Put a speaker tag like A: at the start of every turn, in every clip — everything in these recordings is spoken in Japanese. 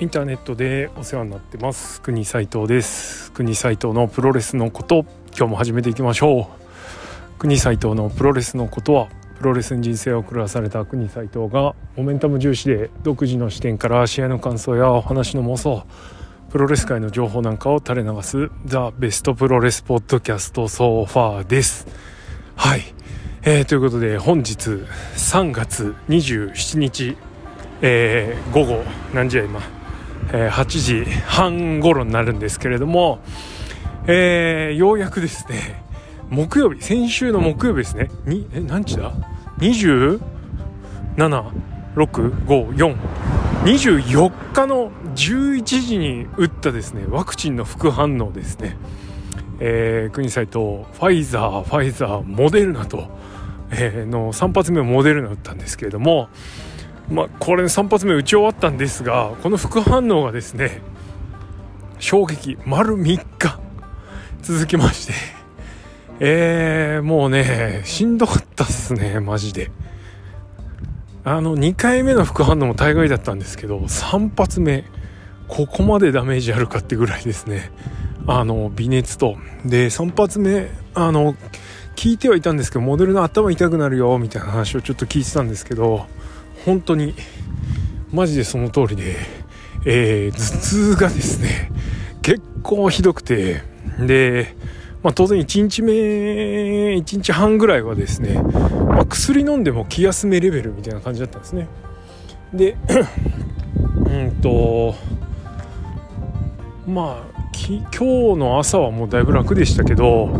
A: インターネットでお世話になってます。国斉藤です。国斉藤のプロレスのこと今日も始めていきましょう。国斉藤のプロレスのことはプロレスに人生を狂わされた国斉藤がモメンタム重視で独自の視点から試合の感想やお話の妄想プロレス界の情報なんかを垂れ流すザ・ベストプロレスポッドキャストソファーです。はい、えー、ということで本日3月27日、えー、午後何時や今？え、8時半頃になるんですけれども、えー、ようやくですね木曜日先週の木曜日ですねにえ何時だ ?2765424 日の11時に打ったですねワクチンの副反応ですね、えー、国際とファイザーファイザーモデルナと、えー、の3発目をモデルナ打ったんですけれどもまあ、これ3発目打ち終わったんですがこの副反応がですね衝撃丸3日続きましてえー、もうねしんどかったっすねマジで。あの2回目の副反応も大概だったんですけど3発目ここまでダメージあるかってぐらいですね。あの微熱と。で3発目あの聞いてはいたんですけどモデルの頭痛くなるよみたいな話をちょっと聞いてたんですけど本当にマジでその通りで、えー、頭痛がですね結構ひどくてで、まあ、当然1日目1日半ぐらいはですね、まあ、薬飲んでも気休めレベルみたいな感じだったんですね。で うんとまあ今日の朝はもうだいぶ楽でしたけど、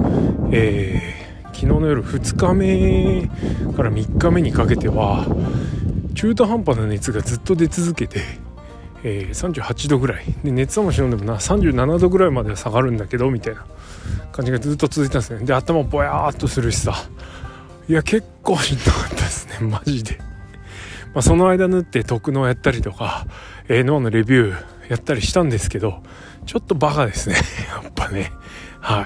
A: えー、昨日の夜2日目から3日目にかけては中途半端な熱がずっと出続けて、えー、38度ぐらい。で熱はもちろんでもな37度ぐらいまでは下がるんだけどみたいな感じがずっと続いたんですね。で頭ぼやーっとするしさ。いや結構しんどかったですね マジで、まあ、その間縫って特納やったりとか、えー、脳のレビューやったりしたんですけどちょっとバカですね やっぱね。はい。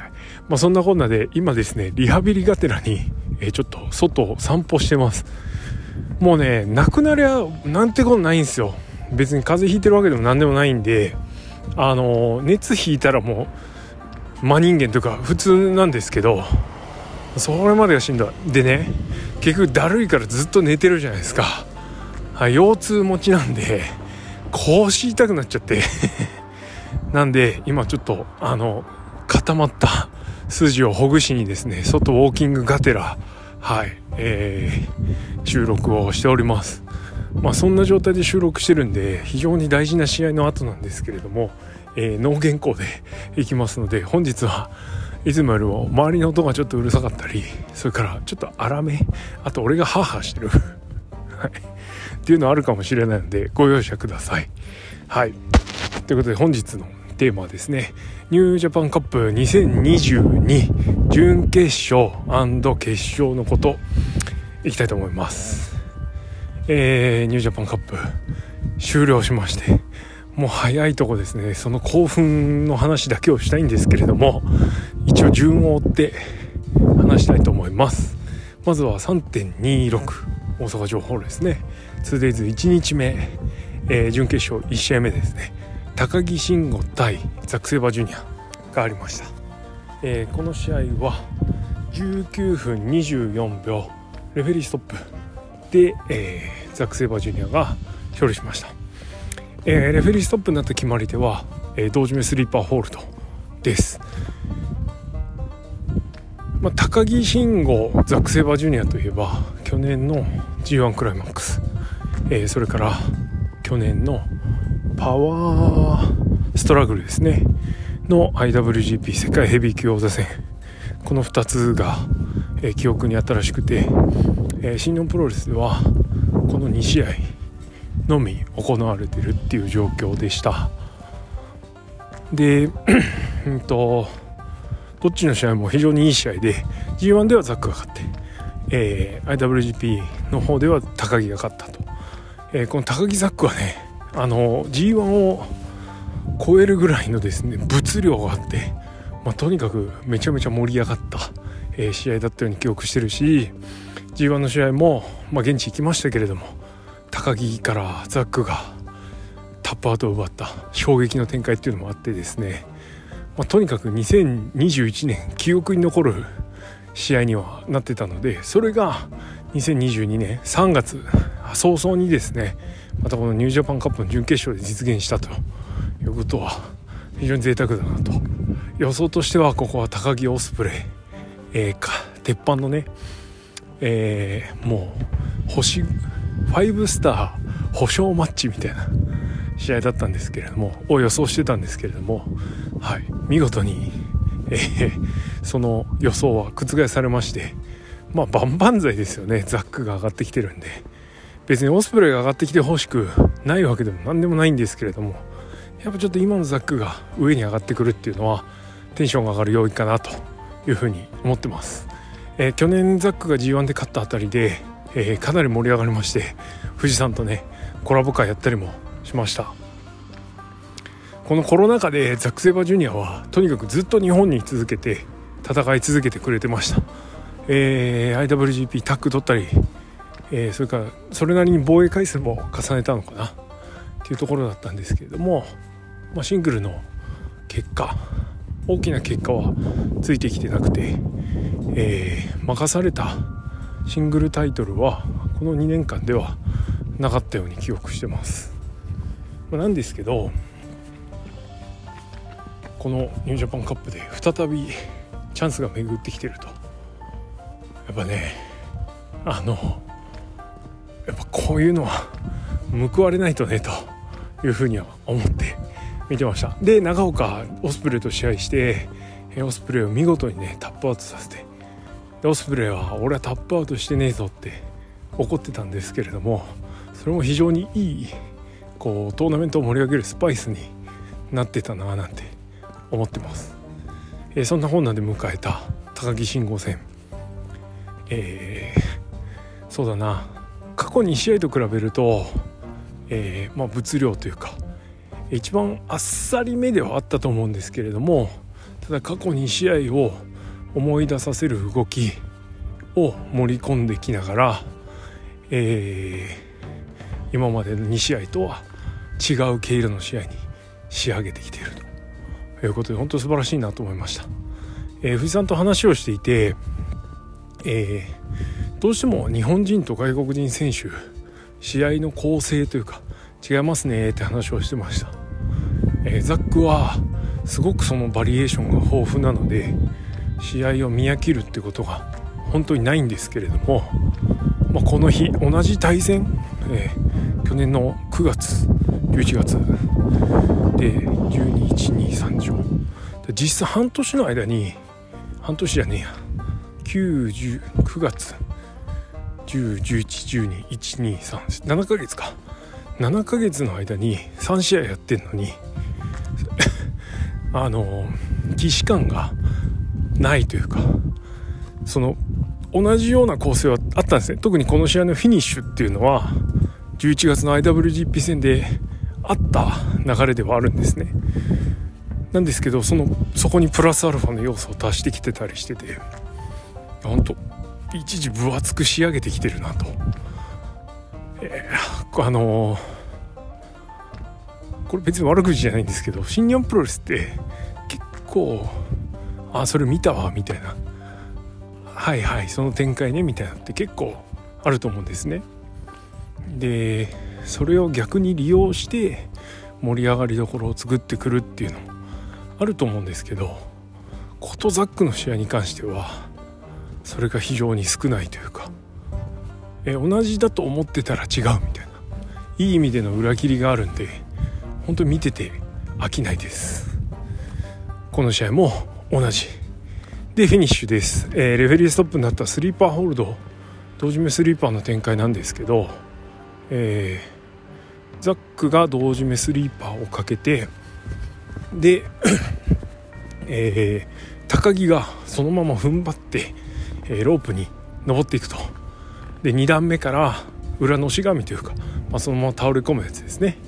A: まあそんなこんなで今ですねリハビリがてらに、えー、ちょっと外を散歩してます。もうねなくなりゃなんてことないんですよ。別に風邪ひいてるわけでも何でもないんであの熱ひいたらもう真人間というか普通なんですけどそれまでがしんどい。でね結局だるいからずっと寝てるじゃないですか、はい、腰痛持ちなんで腰痛くなっちゃって。なんで今ちょっとあの固まった筋をほぐしにですね外ウォーキングがてらはい、えー、収録をしております。まあそんな状態で収録してるんで非常に大事な試合の後なんですけれども、えー、脳原稿でいきますので本日はいつもよりも周りの音がちょっとうるさかったりそれからちょっと荒めあと俺がハーハーしてる。はい。っていうのあるかもしれないのでご容赦ください。はい。ということで本日のテーマはですねニュージャパンカップ2022準決勝決勝のこといきたいと思います。えー、ニュージャパンカップ終了しましてもう早いとこですね。その興奮の話だけをしたいんですけれども一応順を追って話したいと思います。まずは3.26大阪城ホールですね。2days1 日目、えー、準決勝1試合目ですね。高木慎吾対ザク・セイバージュニアがありました、えー、この試合は19分24秒レフェリーストップで、えー、ザク・セイバージュニアが勝利しました、えー、レフェリーストップになった決まり手は、えー、同時目スリーパーホールドです、まあ、高木慎吾ザック・セイバージュニアといえば去年の G1 クライマックス、えー、それから去年のパワーストラグルですね。の IWGP 世界ヘビー級王座戦。この2つが、えー、記憶に新しくて、えー、新日本プロレスではこの2試合のみ行われてるっていう状況でした。で うんとどっちの試合も非常にいい試合で G1 ではザックが勝って、えー、IWGP の方では高木が勝ったと、えー、この高木ザックはねあの G1 を超えるぐらいのですね物量があって、まあ、とにかくめちゃめちゃ盛り上がった、えー、試合だったように記憶してるし G1 の試合も、まあ、現地行きましたけれども高木からザックがタップアウトを奪った衝撃の展開っていうのもあってですね、まあ、とにかく2021年記憶に残る試合にはなってたのでそれが2022年3月早々にですねまたこのニュージャパンカップの準決勝で実現したと。いうことは非常に贅沢だなと。予想としてはここは高木オスプレイ、えー、か鉄板のね、えー、もう星5スター保証マッチみたいな試合だったんですけれどもを予想してたんですけれども、はい、見事に、えー、その予想は覆されましてまあ万々歳ですよねザックが上がってきてるんで。別にオスプレイが上がってきてほしくないわけでも何でもないんですけれどもやっぱちょっと今のザックが上に上がってくるっていうのはテンションが上がる要因かなというふうに思ってます、えー、去年ザックが G1 で勝ったあたりで、えー、かなり盛り上がりまして富士山とねコラボ会やったりもしました。このコロナ禍でザック・セイバージュニアはとにかくずっと日本に続けて戦い続けてくれてました、えー、IWGP タッグ取ったり、えー、それからそれなりに防衛回数も重ねたのかなっていうところだったんですけれども、まあ、シングルの結果大きな結果はついてきてなくて、えー、任されたシングルタイトルはこの2年間ではなかったように記憶してます、まあ、なんですけどこのニュージャパンカップで再びチャンスが巡ってきてると。やっぱねあのやっぱこういうのは報われないとねというふうには思って見てました。で長岡オスプレイと試合してオスプレイを見事にねタップアウトさせて。でオスプレイは俺はタップアウトしてねえぞって怒ってたんですけれどもそれも非常にいいこうトーナメントを盛り上げるスパイスになってたななんて思ってます、えー、そんな本なんで迎えた高木信号戦。えー、そうだな。過去2試合と比べると、えー、まあ、物量というか一番あっさりめではあったと思うんですけれどもただ過去2試合を思い出させる動きを盛り込んできながら、えー、今までの2試合とは違う毛色の試合に仕上げてきているということで本当素晴らしいなと思いました、えー、藤さんと話をしていて、えー、どうしても日本人と外国人選手試合の構成というか違いますねって話をしてました、えー、ザックはすごくそのバリエーションが豊富なので試合を見飽きるってことが本当にないんですけれども、まあ、この日同じ対戦、えー、去年の9月11月で121230条。実際半年の間に半年じゃねえや9 9月1011121237ヶ月か。7ヶ月の間に3試合やってんのに あの既視感がないというかその同じような構成はあったんですね。特にこの試合のフィニッシュっていうのは11月の IWGP 戦であった流れではあるんですね。なんですけどそのそこにプラスアルファの要素を足してきてたりしてて本当一時分厚く仕上げてきてるなと。えー、あのー、これ別に悪口じゃないんですけど新日本プロレスって結構あそれ見たわみたいなはいはいその展開ねみたいなって結構あると思うんですね。でそれを逆に利用して盛り上がりどころを作ってくるっていうのもあると思うんですけどコトザックの試合に関してはそれが非常に少ないというかえ同じだと思ってたら違うみたいないい意味での裏切りがあるんで本当に見てて飽きないです。この試合も同じでフィニッシュです、えー、レフェリーストップになったスリーパーホールド同時目スリーパーの展開なんですけど、えー、ザックが同時目スリーパーをかけてで、えー、高木がそのまま踏ん張って、えー、ロープに登っていくと。で2段目から裏のし紙というか、まあ、そのまま倒れ込むやつですね。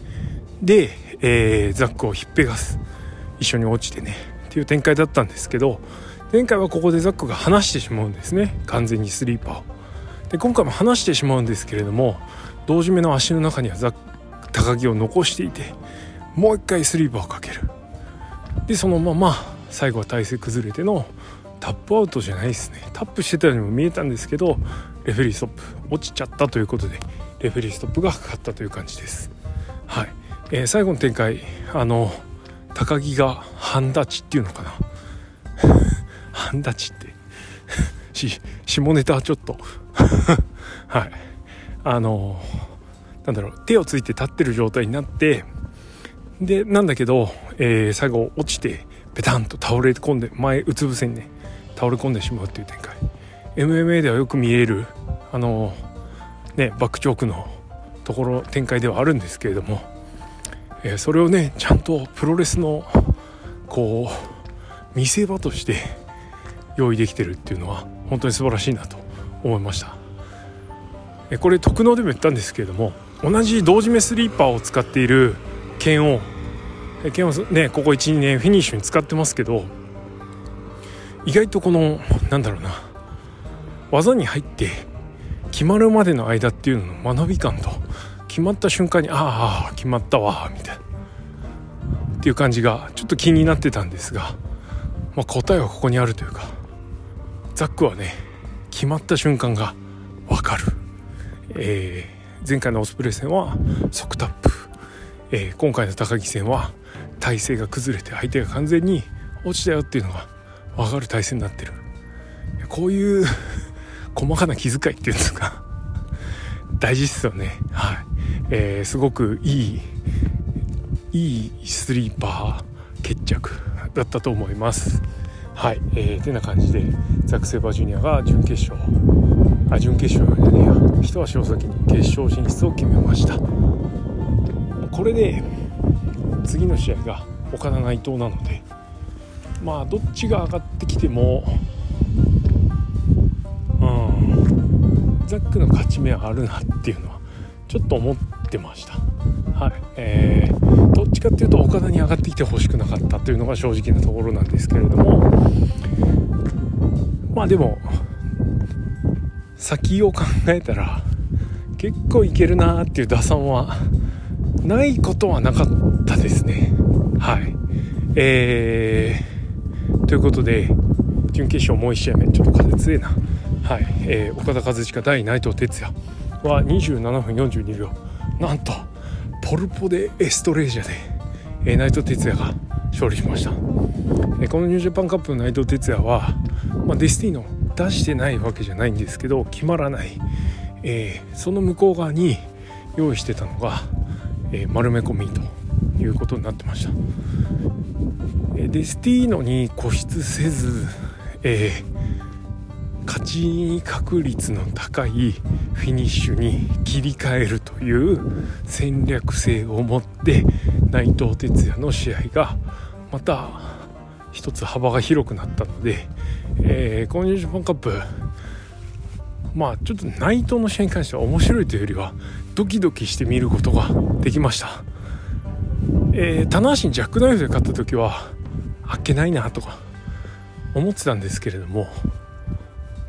A: で、えー、ザックをひっぺがす一緒に落ちてねっていう展開だったんですけど前回はここでザックが離してしまうんですね完全にスリーパーを。で今回も離してしまうんですけれども同時目の足の中にはザッ高木を残していてもう一回スリーパーをかける。でそのまま最後は体勢崩れてのタップアウトじゃないですね。タップしてたようにも見えたんですけどレフェリーストップ落ちちゃったということでレフェリーストップがかかったという感じです。はい、えー、最後の展開あの高木が半立ちっていうのかな？半立ちって。し下ネタはちょっと。はい。あのなんだろう手をついて立ってる状態になってでなんだけど、えー、最後落ちてペタンと倒れ込んで前うつ伏せにね倒れ込んでしまうっていう展開。MMA ではよく見えるあのねバックチョークのところ展開ではあるんですけれども、え、それをねちゃんとプロレスのこう見せ場として用意できてるっていうのは本当に素晴らしいなと思いました。えこれ特納でも言ったんですけれども同じ同時目スリーパーを使っている剣を剣をねここ12年フィニッシュに使ってますけど意外とこのなんだろうな技に入って決まるまでの間っていうのの学び感と決まった瞬間にああ決まったわみたいな。っていう感じがちょっと気になってたんですが、まあ、答えはここにあるというかザックはね決まった瞬間が分かる、えー、前回のオスプレイ戦は即タップ、えー、今回の高木戦は体勢が崩れて相手が完全に落ちたよっていうのが分かる体勢になってる。こういう 細かな気遣いっていうんですか大事っすよね。はい、えー、すごくいいいいスリーパー決着だったと思います。はいえー、てな感じでザック・セバージュニアが準決勝あ準決勝じゃねえや。一足お先に決勝進出を決めました。これで次の試合が岡田内藤なのでまあどっちが上がってきてもうんザックの勝ち目はあるなっていうのはちょっと思ってました。はい。えー、どっちかっていうと岡田に上がってきてほしくなかったというのが正直なところなんですけれどもまあでも先を考えたら結構いけるなーっていう打算はないことはなかったですね。はい。えー、ということで準決勝もう1試合目ちょっと風強いな。はい、えー、岡田和親対内藤哲也は27分42秒。なんとポルポでエストレージャで、えー、内藤哲也が勝利しました、えー、このニュージャパンカップの内藤哲也は、まあ、デスティーノ出してないわけじゃないんですけど決まらない、えー、その向こう側に用意してたのが、え、丸め込みということになってました、え、デスティーノに固執せず、えー、勝ち確率の高いフィニッシュに切り替えるという戦略性を持って内藤哲也の試合がまた一つ幅が広くなったので、えー、このニュージャパンカップまあちょっと内藤の試合に関しては面白いというよりはドキドキして見ることができました、えー、棚橋にジャックナイフで勝った時はあっけないなとか思ってたんですけれども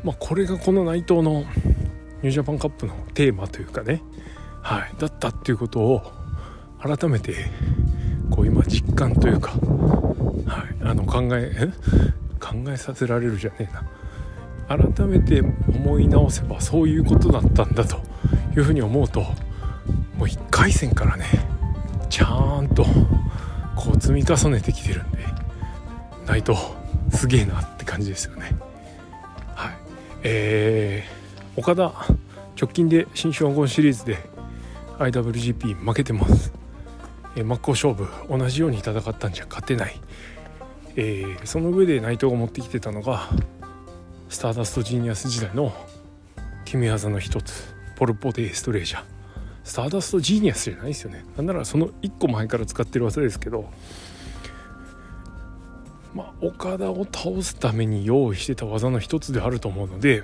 A: まあ、これがこの内藤のニュージャパンカップのテーマというかね、はい、だったっていうことを改めてこう今実感というか、はい、あの考え考えさせられるじゃねえな。改めて思い直せばそういうことだったんだというふうに思うともう1回戦からねちゃんとこう積み重ねてきてるんで内藤すげえなって感じですよね。えー、岡田直近で新種黄金シリーズで IWGP 負けてます、えー、真っ向勝負同じように戦ったんじゃ勝てない、えー、その上で内藤が持ってきてたのがスターダストジーニアス時代の決め技の一つポルポ・デ・エストレージャー。スターダストジーニアスじゃないですよね。なんならその1個前から使ってる技ですけどまあ、岡田を倒すために用意してた技の一つであると思うので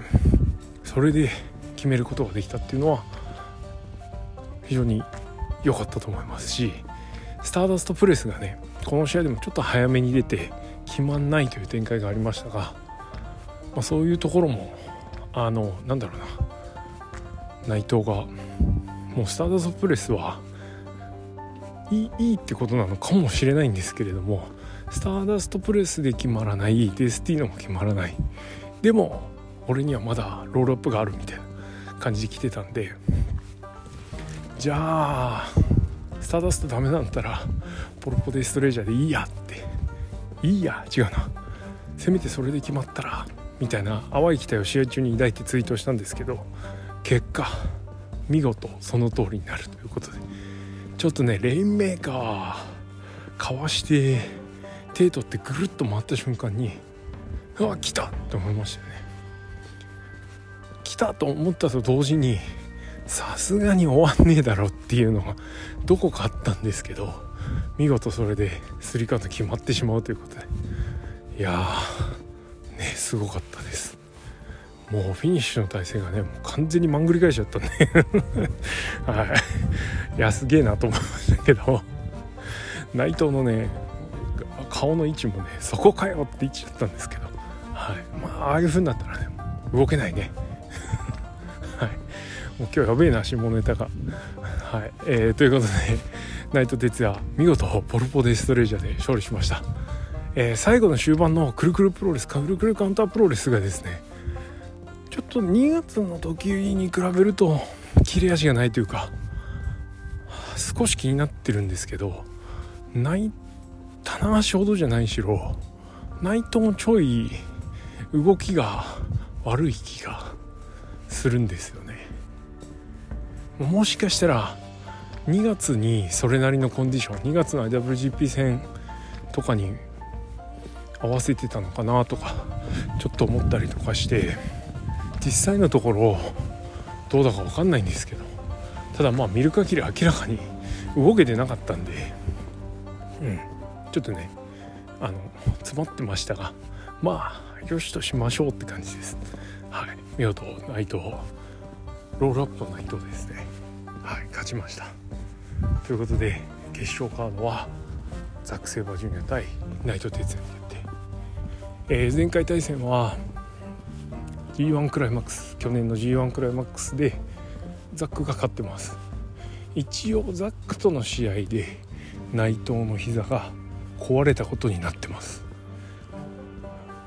A: それで決めることができたっていうのは非常に良かったと思いますしスターダストプレスがねこの試合でもちょっと早めに出て決まんないという展開がありましたが、まあ、そういうところもあのなんだろうな内藤がもうスターダストプレスはいいいいってことなのかもしれないんですけれどもスターダストプレスで決まらないデスティーノも決まらない。でも俺にはまだロールアップがあるみたいな感じで来てたんで。じゃあスターダストダメなんだったらポルポデストレージャーでいいやって。いいや違うな。せめてそれで決まったらみたいな淡い期待を試合中に抱いてツイートしたんですけど結果見事その通りになるということで。ちょっとねレインメーカーかわして手取ってぐるっと回った瞬間にうわ来たと思いましたよね。来たと思ったと同時にさすがに終わんねえだろっていうのがどこかあったんですけど見事それでスリーカウント決まってしまうということで。いやーねすごかったです。もうフィニッシュの体勢がねもう完全にまんぐり返しちゃったんで。はい。いやすげえなと思いましたけど。内藤のね顔の位置もねそこかよって位置だったんですけど。はい。まあああいう風になったらね動けないね。はい。もう今日やべえな下ネタが。はい、えー、ということで内藤哲也見事ポルポデストレージャーで勝利しました、えー、最後の終盤のくるくるプロレスかくるくるカウンタープロレスがですねちょっと2月の時に比べると切れ味がないというか少し気になってるんですけど内棚橋ほどじゃないしろ。内藤もちょい動きが悪い気がするんですよね。もしかしたら2月にそれなりのコンディション2月の IWGP 戦とかに合わせてたのかなとかちょっと思ったりとかして実際のところどうだか分かんないんですけどただまあ見る限り明らかに動けてなかったんでうん。ちょっとねあの詰まってましたがまあよしとしましょうって感じです。はい。見事内藤ロールアップの内藤ですね。はい勝ちました。ということで決勝カードはザック・セイバージュニア対内藤哲也によって、えー、前回対戦は G1 クライマックス去年の G1 クライマックスでザックが勝ってます。一応ザックとの試合で内藤の膝が壊れたことになってます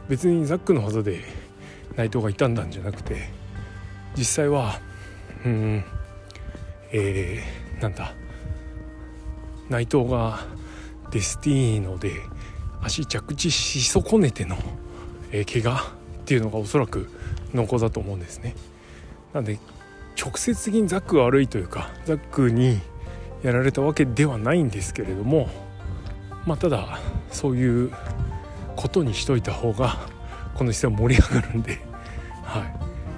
A: 別にザックの技で内藤が傷んだんじゃなくて実際はうんえー、なんだ内藤がデスティーノで足着地し損ねての、えー、怪我っていうのがおそらく濃厚だと思うんですね。なんで直接的にザックが悪いというかザックにやられたわけではないんですけれどもまあただそういうことにしといた方がこの姿勢は盛り上がるんで、はい。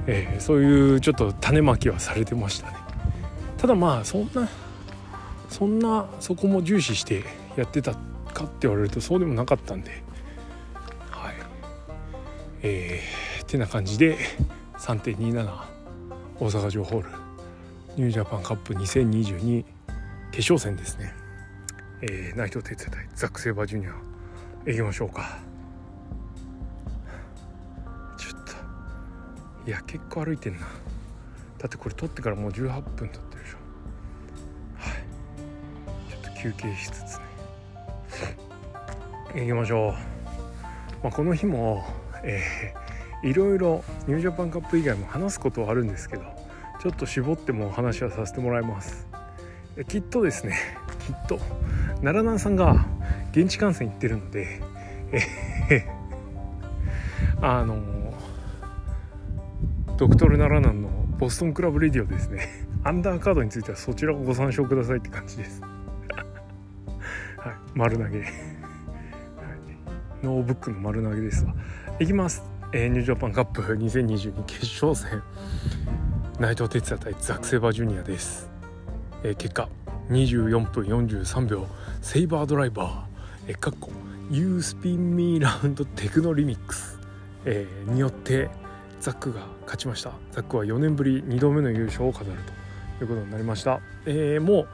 A: えー、そういうちょっと種まきはされてましたね。ただまあそんなそんなそこも重視してやってたかって言われるとそうでもなかったんではい。えー、てな感じで3.27大阪城ホールニュージャパンカップ2022決勝戦ですね、えー、内藤哲也対ザック・セイバージュニア。いきましょうか。ちょっといや結構歩いてんな。だってこれ撮ってからもう18分経ってるでしょ。はい。ちょっと休憩しつつね。行きましょう、まあ、この日も、えー、いろいろニュージャパンカップ以外も話すことはあるんですけどちょっと絞ってもお話はさせてもらいます。きっとですね。きっと。奈良南さんが現地観戦行ってるのでえー、あのドクトル奈良南のボストンクラブレディオですね。アンダーカードについてはそちらをご参照くださいって感じです。はい。丸投げ。ノーブックの丸投げですわ。いきます、えー、ニュージャパンカップ2022決勝戦。内藤哲也対ザク・セバージュニアです、えー、結果。24分43秒セイバードライバー、え、かっこ You Spin Me Round テクノリミックス、えー、によってザックが勝ちました。ザックは4年ぶり2度目の優勝を飾るということになりました、えー、もう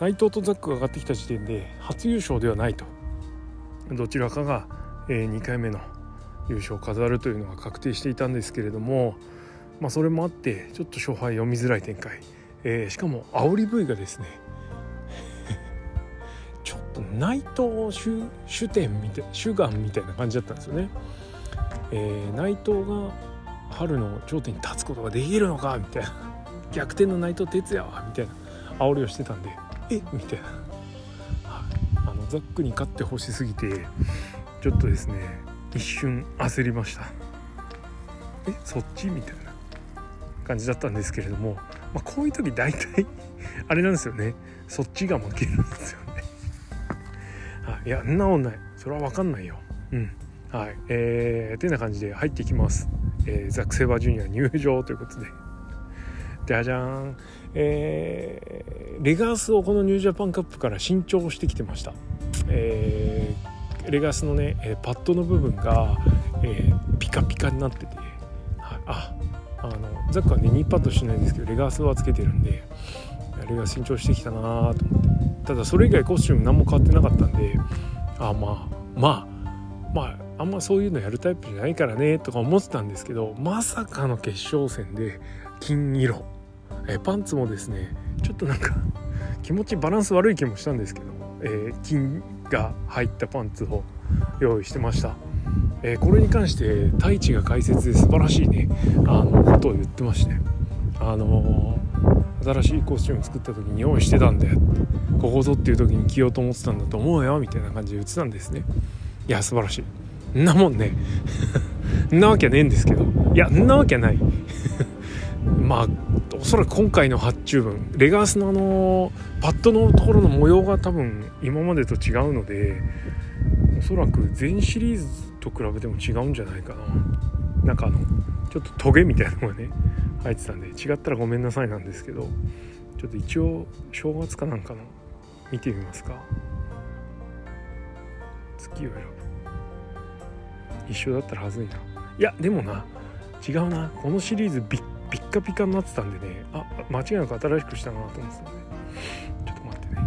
A: 内藤とザックが上がってきた時点で初優勝ではないと。どちらかがえー、2回目の優勝を飾るというのが確定していたんですけれども、まあ、それもあってちょっと勝敗読みづらい展開、えー、しかも煽り V がですね内藤主主典みたい主眼みたいな感じだったんですよね。えー、内藤が春の頂点に立つことができるのかみたいな。逆転の内藤哲也はみたいな煽りをしてたんでえ？みたいな、あのザックに勝ってほしすぎてちょっとですね一瞬焦りました。え？そっち？みたいな。感じだったんですけれども、まあ、こういう時大体 あれなんですよね。そっちが負けるんですよね。い、やなもんない。それは分かんないよ。うん。はい。えー、てな感じで入っていきます、えー、ザック・セイバージュニア入場ということで。じゃじゃーん。えー、レガースをこのニュージャパンカップから新調してきてました、えー、レガースのねパッドの部分が、えー、ピカピカになってて、はい、ああのザックはね2パッドしないんですけどレガースはつけてるんでレガース新調してきたなと思って。ただそれ以外コスチューム何も変わってなかったんであまあまあまああんまそういうのやるタイプじゃないからねとか思ってたんですけどまさかの決勝戦で金色。えパンツもですねちょっとなんか気持ちバランス悪い気もしたんですけど、えー、金が入ったパンツを用意してました、えー、これに関して太一が解説で素晴らしいねあのことを言ってまして。あの、新しいコスチューム作った時に用意してたんだよここぞっていう時に着ようと思ってたんだと思うよみたいな感じで言ってたんですね。いや素晴らしい。んなもんね。んなわけねえんですけど。いやんなわけない。まあおそらく今回の発注分レガースのあのパッドのところの模様が多分今までと違うのでおそらく全シリーズと比べても違うんじゃないかな。なんかあのちょっとトゲみたいなのがね入ってたんで違ったらごめんなさいなんですけどちょっと一応正月かなんかの見てみますか。月を選ぶ。一緒だったらはずいな。いやでもな違うな。このシリーズビッピッカピカになってたんでね。あ間違いなく新しくしたなと思ってたんで。ちょっと待ってね。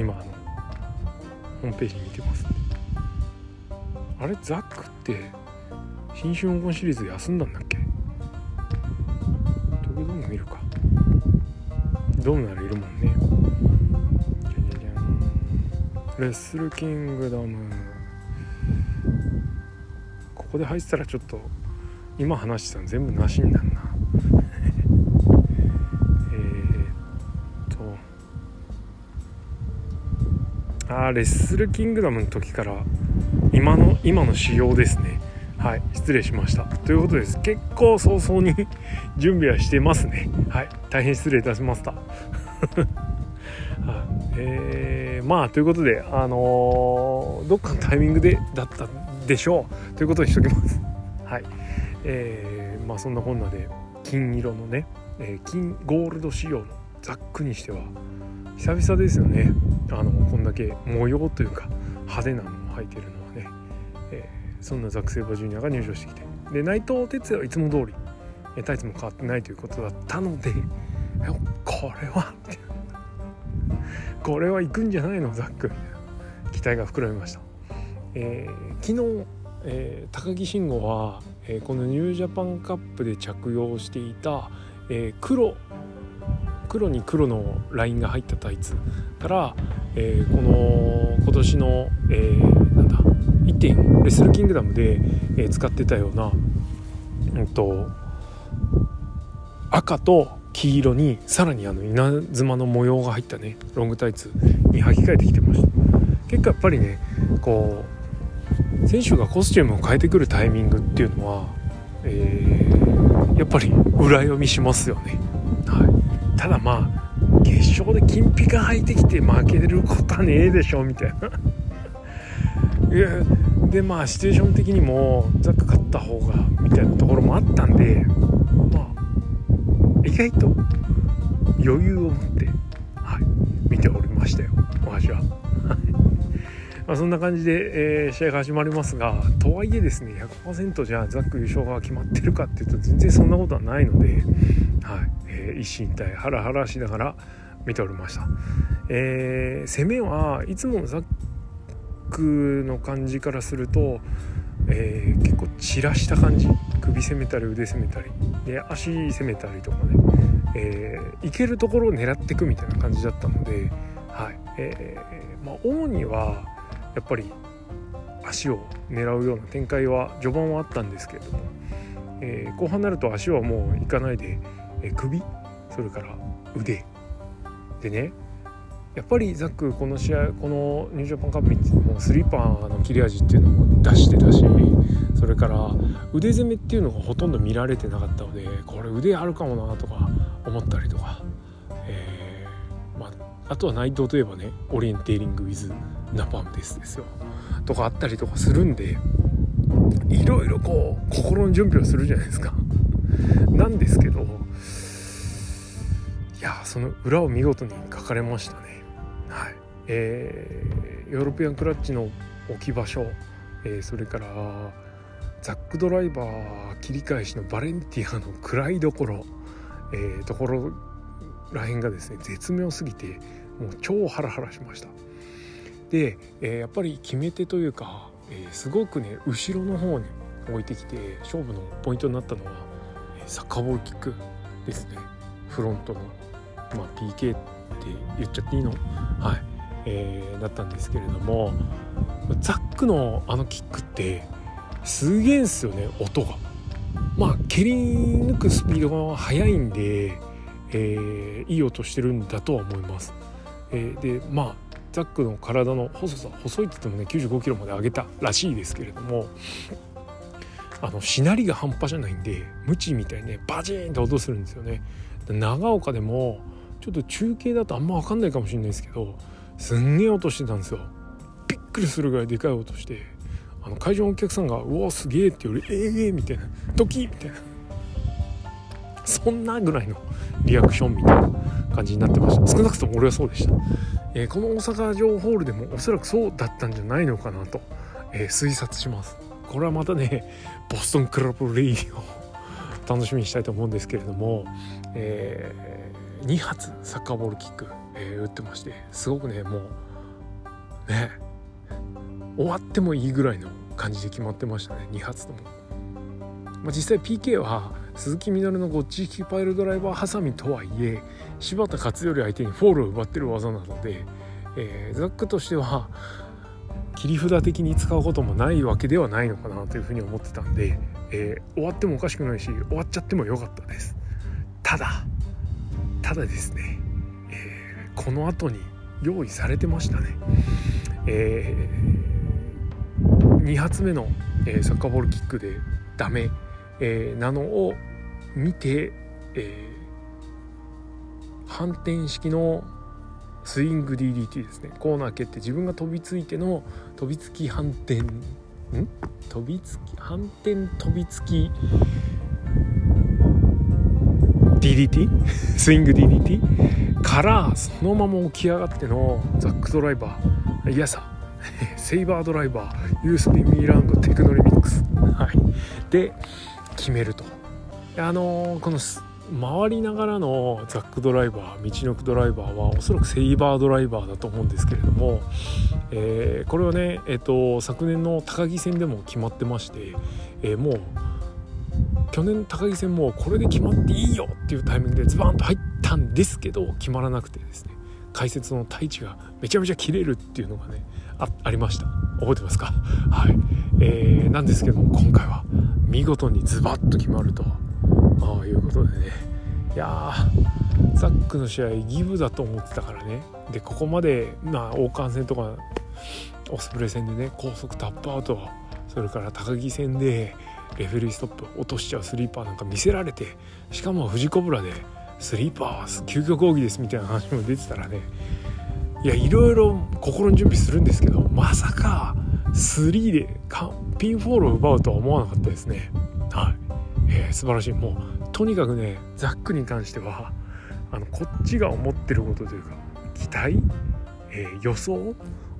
A: 今あのホームページ見てますあれザックって新春黄金シリーズ休んだんだっけ？見るか。ドームならいるもんね。じゃじゃん。レッスルキングダム。ここで入ってたらちょっと今話してたの全部なしになるな。ええ。と。あレッスルキングダムの時から今の今の仕様ですね。はい失礼しました。ということです。結構早々に 準備はしてますね。はい大変失礼いたしました。えー、まあということであのー、どっかのタイミングでだったでしょう。ということにしときます。はいえー、まあそんなこんなで金色のね、え、金ゴールド仕様のザックにしては久々ですよね。あのこんだけ模様というか派手なのを履いてるの、そんなザック・セイバージュニアが入場してきて。で内藤哲也はいつも通り、えタイツも変わってないということだったのでこれはこれは行くんじゃないの？ザック。みたいな期待が膨らみました、えー、昨日、えー、高木慎吾は、えー、このニュージャパンカップで着用していた、え黒黒に黒のラインが入ったタイツから、えー、この今年の、えー、1.4レスルキングダムで、え、使ってたような、うんと、赤と黄色にさらにあの稲妻の模様が入ったねロングタイツに履き替えてきてました。結構やっぱりねこう選手がコスチュームを変えてくるタイミングっていうのは、えー、やっぱり裏読みしますよね。はい。ただまあ決勝で金ピカ履いてきて負けることはねえでしょみたいな。でまあシチュエーション的にもザック勝った方がみたいなところもあったんでまあ意外と余裕を持って、はい、見ておりましたよ。私は。まあ、そんな感じで、えー、試合が始まりますがとはいえですね100%じゃあザック優勝が決まってるかっていうと全然そんなことはないので、はいえー、一進一退ハラハラしながら見ておりました、えー、攻めはいつもザックの感じからすると、えー、結構散らした感じ。首攻めたり腕攻めたり。で足攻めたりとかね、えー、いけるところを狙っていくみたいな感じだったので、はい。えー、まあ、主にはやっぱり足を狙うような展開は序盤はあったんですけれども、えー、後半になると足はもういかないで、え、首それから腕。でねやっぱりザックこの試合このニュージャパンカップ見てもスリッパーの切れ味っていうのも出してたしそれから腕攻めっていうのがほとんど見られてなかったのでこれ腕あるかもなとか思ったりとか、えーまあ、あとは内藤といえばねオリエンテーリング・ウィズ・ナパンデスですよとかあったりとかするんでいろいろこう心の準備をするじゃないですか。なんですけどいやその裏を見事に書かれました。えー、ヨーロピアンクラッチの置き場所、えー、それからザックドライバー切り返しのバレンティアの暗いどころ、えー、ところらへんがですね絶妙すぎてもう超ハラハラしました。で、えー、やっぱり決め手というか、えー、すごくね後ろの方に置いてきて勝負のポイントになったのは、サッカーボールキックですね。フロントの、まあ、PK って言っちゃっていいの？はい、えー、だったんですけれどもザックのあのキックってすげえんすよね音が。まあ蹴り抜くスピードが速いんで、えー、いい音してるんだとは思います。えー、でまあザックの体の細さ細いって言ってもね95キロまで上げたらしいですけれどもあのしなりが半端じゃないんでムチみたいにねバチーンと音するんですよね。長岡でもちょっと中継だとあんま分かんないかもしれないですけどすんげえ音してたんですよ。びっくりするぐらいでかい音してあの会場のお客さんが「うわすげえ」って言うより「ええー、みたいな「ドキッ!」みたいなそんなぐらいのリアクションみたいな感じになってました少なくとも俺はそうでした、えー、この大阪城ホールでもおそらくそうだったんじゃないのかなと、えー、推察しますこれはまたねボストンクラブレイディを 楽しみにしたいと思うんですけれども、えー、2発サッカーボールキック、えー、打ってましてすごくねもうね終わってもいいぐらいの感じで決まってましたね2発とも、まあ、実際 PK は鈴木みのるのゴッチ引きパイルドライバーハサミとはいえ柴田勝頼相手にフォールを奪ってる技なので、えー、ザックとしては切り札的に使うこともないわけではないのかなというふうに思ってたんで、えー、終わってもおかしくないし終わっちゃってもよかったです。ただただですね、この後に用意されてましたね。えー、2発目の、えー、サッカーボールキックでダメ、えー、なのを見て、え、反転式のスイング DDT ですねコーナー蹴って自分が飛びついての飛びつき反転ん？飛びつき反転飛びつき DDT スイング DDT からそのまま起き上がってのザックドライバーいやさ セイバードライバーユースピミーランドテクノリミックス、はい、で決めると。あのー、この回りながらのザックドライバー道のくドライバーはおそらくセイバードライバーだと思うんですけれども、えー、これはね、えーと、昨年の高木戦でも決まってまして、えー、もう去年高木戦もこれで決まっていいよっていうタイミングでズバンと入ったんですけど決まらなくてですね解説の太一がめちゃめちゃ切れるっていうのがねあありました。覚えてますか？はい、えー、なんですけども今回は見事にズバッと決まると。ああいうことでね。いやザックの試合ギブだと思ってたからね。でここまでまあ王冠戦とかオスプレイ戦でね高速タップアウトそれから高木戦でレフェリーストップ落としちゃうスリーパーなんか見せられてしかも富士コブラでスリーパー究極奥義ですみたいな話も出てたらね。いやいろいろ心の準備するんですけどまさか3でピンフォールを奪うとは思わなかったですね。はい、えー、素晴らしい。もうとにかくねザックに関してはあのこっちが思ってることというか期待、えー、予想を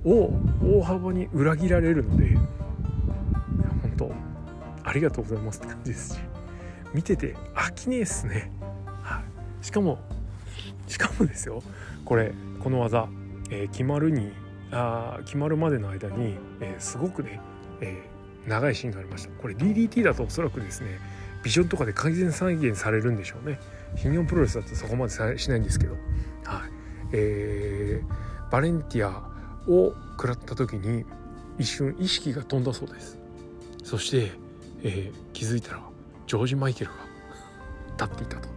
A: 大幅に裏切られるので本当ありがとうございますって感じですし見てて飽きねえっすね、しかもしかもですよ。これこの技、えー、決まるにあ決まるまでの間に、えー、すごくね、えー、長いシーンがありました。これ DDT だとおそらくですねビジョンとかで改善再現されるんでしょうね。新日本プロレスだとそこまでしないんですけど。はい。えー、バレンティアを食らった時に一瞬意識が飛んだそうです。そして、えー、気づいたらジョージ・マイケルが立っていたと。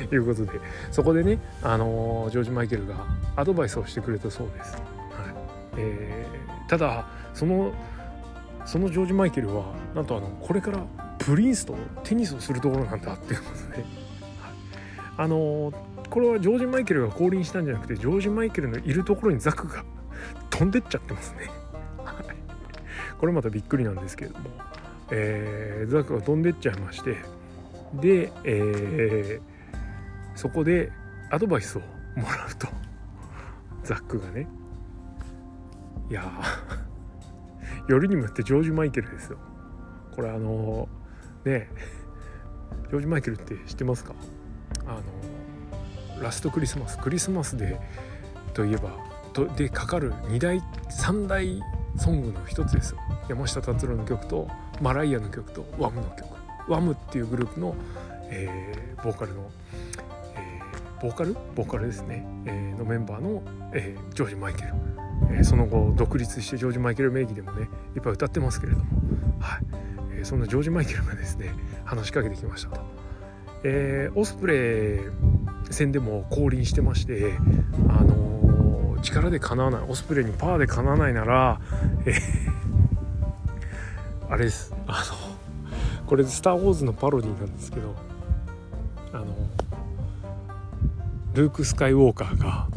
A: いうことでそこでね、あのー、ジョージ・マイケルがアドバイスをしてくれたそうです、はい。えー、ただそのそのジョージ・マイケルはなんとあのこれからプリンスとテニスをするところなんだっていうことで、はい、あのー、これはジョージ・マイケルが降臨したんじゃなくてジョージ・マイケルのいるところにザクが飛んでっちゃってますね、はい、これまたびっくりなんですけれども、えー、ザクが飛んでっちゃいまして。で、えーそこでアドバイスをもらうと。ザックがね。いやより にもよってジョージ・マイケルですよ。これあのねジョージ・マイケルって知ってますか？あのラストクリスマス。クリスマスでといえばとでかかる2大3大ソングの一つですよ。山下達郎の曲とマライアの曲とワムの曲。ワムっていうグループの、えー、ボーカルのボーカル？ボーカルですね、えー、のメンバーの、えー、ジョージ・マイケル、えー、その後独立してジョージ・マイケル名義でもねいっぱい歌ってますけれども、はい。えー、そんなジョージ・マイケルがですね話しかけてきましたと、えー、オスプレイ戦でも降臨してましてあのー、力でかなわないオスプレイにパワーでかなわないなら、えー、あれです。あのこれ「スター・ウォーズ」のパロディなんですけどあのルーク・スカイウォーカーが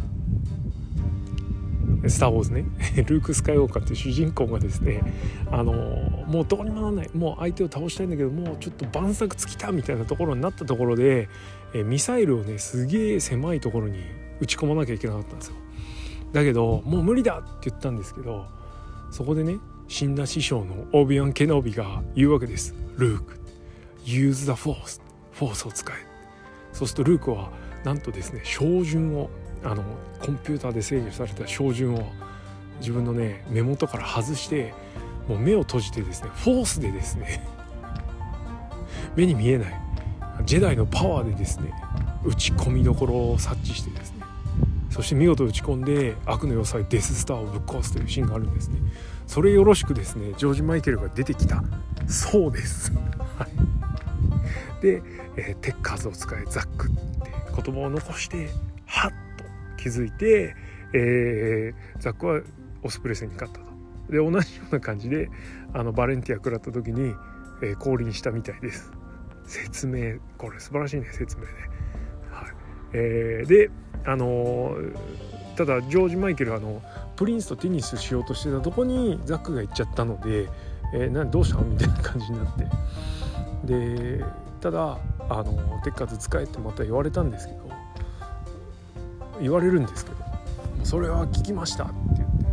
A: スター・ウォーズね。ルーク・スカイウォーカーっていう主人公がですねあのもうどうにもならない。もう相手を倒したいんだけどもうちょっと晩作尽きたみたいなところになったところでえミサイルをねすげえ狭いところに撃ち込まなきゃいけなかったんですよ。だけどもう無理だって言ったんですけどそこでね死んだ師匠のオビアン・ケノービが言うわけです。ルーク Use the force フォースを使え。そうするとルークはなんとですね照準をあのコンピューターで制御された照準を自分のね目元から外してもう目を閉じてですねフォースでですね 目に見えないジェダイのパワーでですね打ち込みどころを察知してですねそして見事打ち込んで悪の要塞デススターをぶっ壊すというシーンがあるんですね。それよろしくですねジョージ・マイケルが出てきた。そうです。はい。で、えー、テッカーズを使えザック言葉を残してはっと気づいて、えー、ザックはオスプレイ戦に勝ったと。で同じような感じであのバレンティア食らった時に、えー、降臨したみたいです。説明これ素晴らしいね説明ね。はいえー、であの、ただジョージ・マイケルあのプリンスとテニスしようとしてたとこにザックが行っちゃったので「えー、などうしたの?」みたいな感じになってでただあのテッカーズ使えってまた言われたんですけど言われるんですけど「それは聞きました」って言って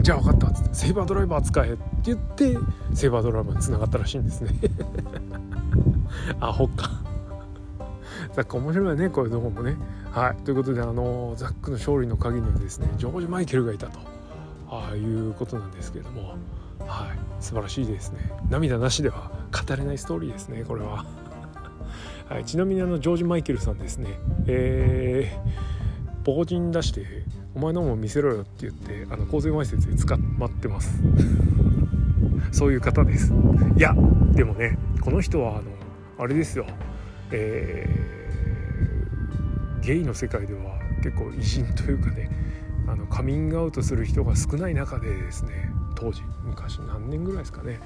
A: 「じゃあ分かった」っつって「セーバードライバー使え」って言ってセーバードライバーにつながったらしいんですね。アホか。ザック面白いねこういうとこもね。はい。ということであのザックの勝利の鍵にはですねジョージ・マイケルがいたと。ああいうことなんですけれども。はい。素晴らしいですね。涙なしでは語れないストーリーですねこれは、はい、ちなみにあのジョージ・マイケルさんですね。えー、ポコチン出して「お前のも見せろよ」って言ってあの公然わいせつで捕まってます。そういう方です。いやでもねこの人はあのあれですよ。えー、ゲイの世界では結構偉人というかねあのカミングアウトする人が少ない中でですね当時昔何年ぐらいですかね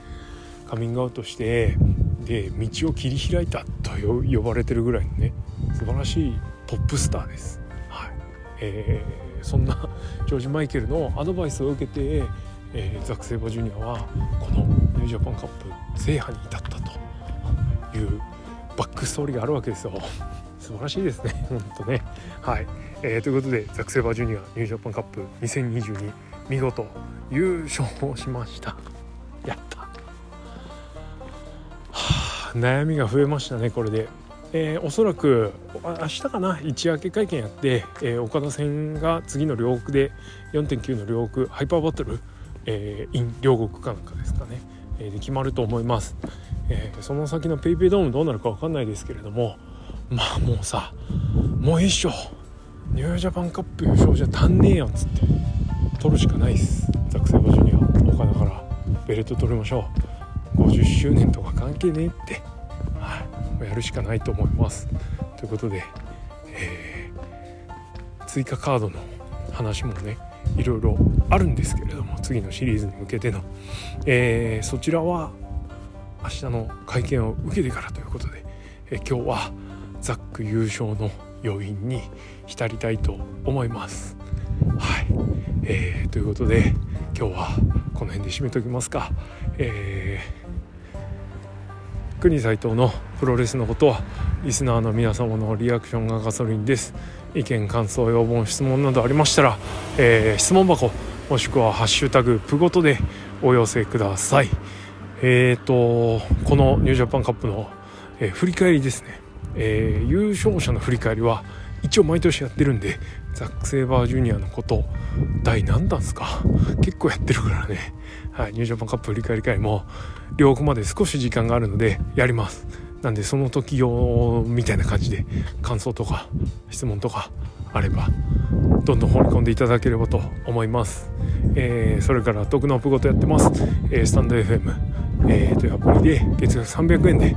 A: カミングアウトしてで道を切り開いたと呼ばれてるぐらいのね素晴らしいポップスターです。はいえー、そんなジョージ・マイケルのアドバイスを受けて、えー、ザク・セイバージュニアはこのニュージャパンカップ制覇に至ったというバックストーリーがあるわけですよ。素晴らしいですね、本当ね。はい、えー、ということでザク・セイバージュニアニュージャパンカップ2022見事優勝をしました。やった。はあ、悩みが増えましたねこれで。えー、おそらく明日かな一夜明け会見やって、えー、岡田戦が次の両国で4.9の両国ハイパーバトル、えー、イン両国かなんかですかね、えー、で決まると思います、えー、その先の PayPay ドームどうなるか分かんないですけれどもまあもうさもう一緒ニュージャパンカップ優勝じゃ足んねえやんっつって取るしかないっす。ザクセバジュニア岡田からベルト取りましょう。50周年とか関係ねえって、はい、やるしかないと思います。ということで、えー、追加カードの話もねいろいろあるんですけれども次のシリーズに向けての、えー、そちらは明日の会見を受けてからということで、えー、今日はザック優勝の余韻に浸りたいと思います。はい、えー、ということで今日はこの辺で締めときますか。えー、国斉藤のプロレスのことはリスナーの皆様のリアクションがガソリンです。意見感想要望質問などありましたら、えー、質問箱もしくは「ハッシュタグプゴト」でお寄せくださいえっ、ー、とこのニュージャパンカップの、えー、振り返りですね、え、優勝者の振り返りは一応毎年やってるんでザック・セイバージュニアのこと第何弾ですか？結構やってるからね。はいニュージャパンカップ振り返り会も両国まで少し時間があるのでやります。なんでその時用みたいな感じで感想とか質問とかあればどんどん放り込んでいただければと思います、えー、それから徳のアップごとやってます、えー、スタンド FM、えー、というアプリで月額300円で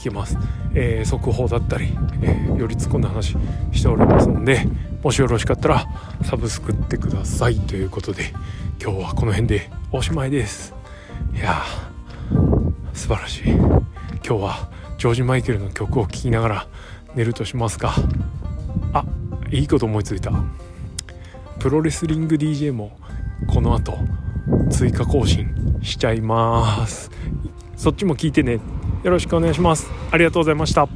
A: 聞けます、え速報だったり、えより突っ込んだ話しておりますのでもしよろしかったらサブスクってください。ということで今日はこの辺でおしまいです。いや素晴らしい。今日はジョージ・マイケルの曲を聴きながら寝るとしますか。あいいこと思いついた。プロレスリング DJ もこの後追加更新しちゃいます。そっちも聞いてね。よろしくお願いします。ありがとうございました。